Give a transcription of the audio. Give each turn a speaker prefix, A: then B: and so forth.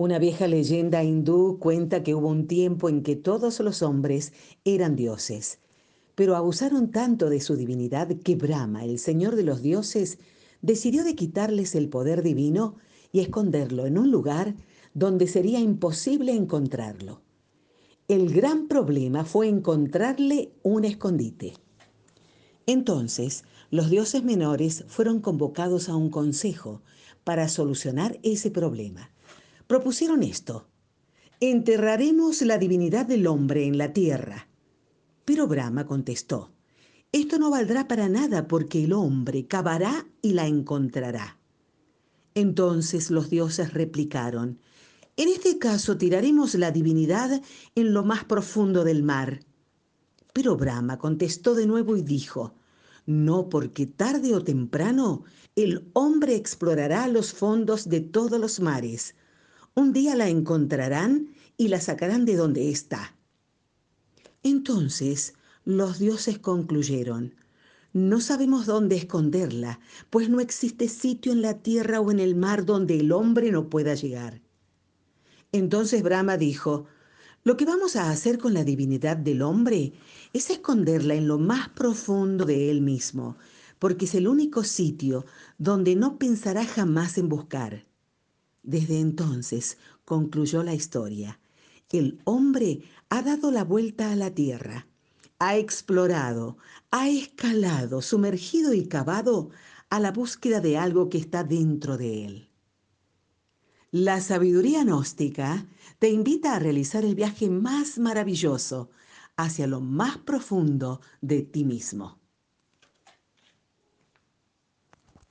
A: Una vieja leyenda hindú cuenta que hubo un tiempo en que todos los hombres eran dioses, pero abusaron tanto de su divinidad que Brahma, el señor de los dioses, decidió de quitarles el poder divino y esconderlo en un lugar donde sería imposible encontrarlo. El gran problema fue encontrarle un escondite. Entonces, los dioses menores fueron convocados a un consejo para solucionar ese problema propusieron esto. Enterraremos la divinidad del hombre en la tierra. Pero Brahma contestó, esto no valdrá para nada porque el hombre cavará y la encontrará. Entonces los dioses replicaron, en este caso tiraremos la divinidad en lo más profundo del mar. Pero Brahma contestó de nuevo y dijo, no porque tarde o temprano el hombre explorará los fondos de todos los mares, un día la encontrarán y la sacarán de donde está. Entonces los dioses concluyeron, no sabemos dónde esconderla, pues no existe sitio en la tierra o en el mar donde el hombre no pueda llegar. Entonces Brahma dijo, lo que vamos a hacer con la divinidad del hombre es esconderla en lo más profundo de él mismo, porque es el único sitio donde no pensará jamás en buscar. Desde entonces, concluyó la historia, el hombre ha dado la vuelta a la tierra, ha explorado, ha escalado, sumergido y cavado a la búsqueda de algo que está dentro de él. La sabiduría gnóstica te invita a realizar el viaje más maravilloso hacia lo más profundo de ti mismo.